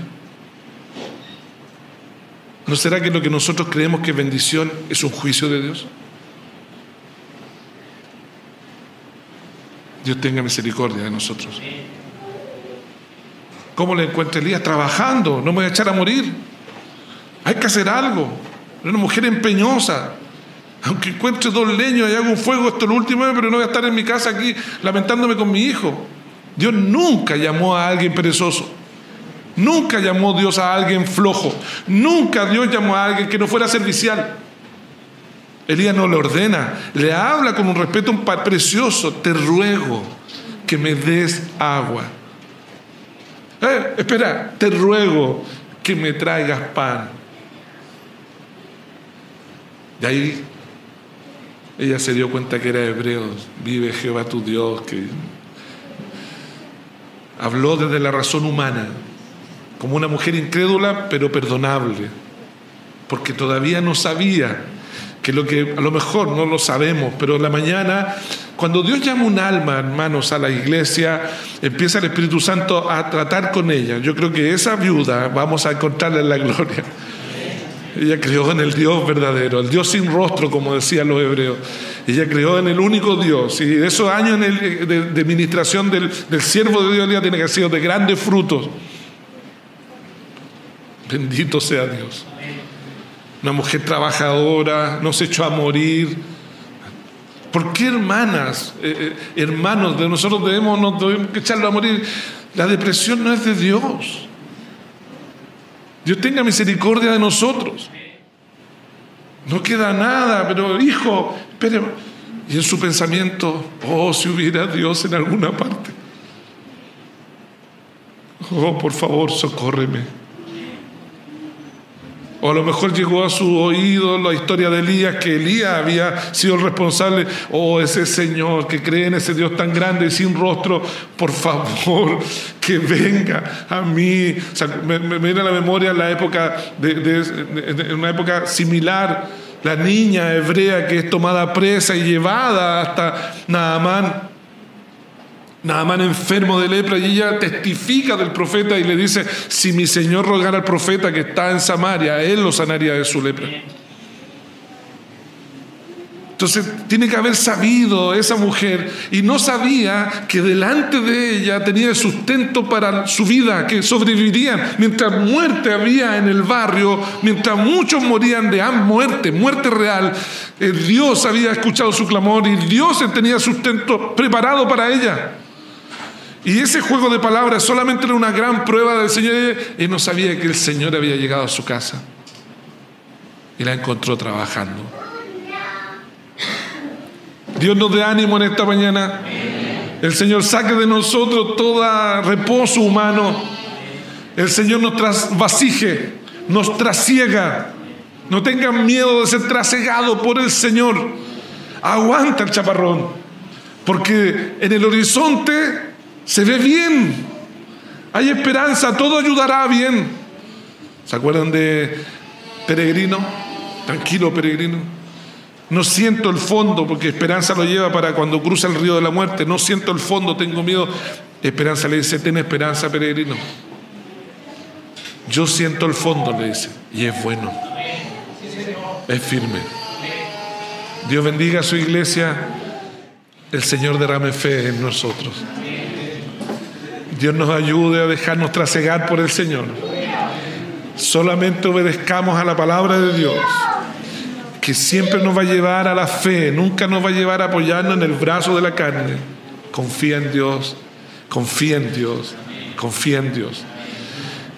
¿No será que lo que nosotros creemos que es bendición es un juicio de Dios? Dios tenga misericordia de nosotros. ¿Cómo le encuentra Elías? Trabajando, no me voy a echar a morir. Hay que hacer algo. Una mujer empeñosa, aunque encuentre dos leños y haga un fuego, esto es lo último, pero no voy a estar en mi casa aquí lamentándome con mi hijo. Dios nunca llamó a alguien perezoso. Nunca llamó Dios a alguien flojo. Nunca Dios llamó a alguien que no fuera servicial. Elías no le ordena, le habla con un respeto precioso. Te ruego que me des agua. Eh, espera, te ruego que me traigas pan. De ahí ella se dio cuenta que era hebreo, vive Jehová tu Dios, que habló desde la razón humana, como una mujer incrédula pero perdonable, porque todavía no sabía que lo que a lo mejor no lo sabemos, pero la mañana, cuando Dios llama un alma, hermanos, a la iglesia, empieza el Espíritu Santo a tratar con ella. Yo creo que esa viuda vamos a encontrarla en la gloria. Ella creó en el Dios verdadero, el Dios sin rostro, como decían los hebreos. Ella creó en el único Dios. Y esos años de, de, administración del, siervo de Dios tiene que ser de grandes frutos. Bendito sea Dios. Una mujer trabajadora, no se echó a morir. ¿Por qué hermanas, eh, eh, hermanos de nosotros debemos, no debemos echarlo a morir? La depresión no es de Dios. Dios tenga misericordia de nosotros. No queda nada, pero hijo, espere. Y en su pensamiento, oh, si hubiera Dios en alguna parte. Oh, por favor, socórreme. O a lo mejor llegó a su oído la historia de Elías, que Elías había sido el responsable. Oh, ese Señor que cree en ese Dios tan grande y sin rostro, por favor, que venga a mí. O sea, me, viene a la memoria la época, de, una época similar, la niña hebrea que es tomada presa y llevada hasta Naamán más enfermo de lepra y ella testifica del profeta y le dice, si mi Señor rogara al profeta que está en Samaria, él lo sanaría de su lepra. Entonces tiene que haber sabido esa mujer y no sabía que delante de ella tenía sustento para su vida, que sobrevivirían. Mientras muerte había en el barrio, mientras muchos morían de muerte, muerte real, eh, Dios había escuchado su clamor y Dios tenía sustento preparado para ella. Y ese juego de palabras solamente era una gran prueba del Señor. Y no sabía que el Señor había llegado a su casa. Y la encontró trabajando. Dios nos dé ánimo en esta mañana. El Señor saque de nosotros todo reposo humano. El Señor nos trasvasije, nos trasiega. No tengan miedo de ser trasegado por el Señor. Aguanta el chaparrón. Porque en el horizonte se ve bien. Hay esperanza, todo ayudará bien. ¿Se acuerdan de Peregrino? Tranquilo, Peregrino. No siento el fondo, porque Esperanza lo lleva para cuando cruza el río de la muerte. No siento el fondo, tengo miedo. Esperanza le dice, ten esperanza, Peregrino. Yo siento el fondo, le dice, y es bueno. Es firme. Dios bendiga a su iglesia. El Señor derrame fe en nosotros. Dios nos ayude a dejarnos trasegar por el Señor. Solamente obedezcamos a la palabra de Dios, que siempre nos va a llevar a la fe, nunca nos va a llevar a apoyarnos en el brazo de la carne. Confía en Dios, confía en Dios, confía en Dios.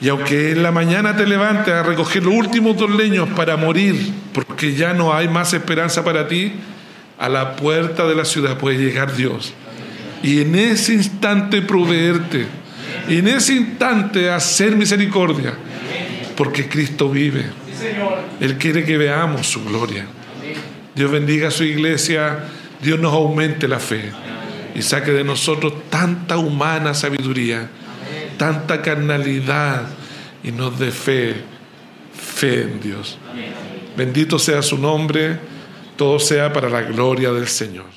Y aunque en la mañana te levantes a recoger los últimos dos leños para morir, porque ya no hay más esperanza para ti, a la puerta de la ciudad puede llegar Dios y en ese instante proveerte, y en ese instante hacer misericordia, porque Cristo vive. Él quiere que veamos su gloria. Dios bendiga a su iglesia, Dios nos aumente la fe y saque de nosotros tanta humana sabiduría, tanta carnalidad y nos dé fe, fe en Dios. Bendito sea su nombre, todo sea para la gloria del Señor.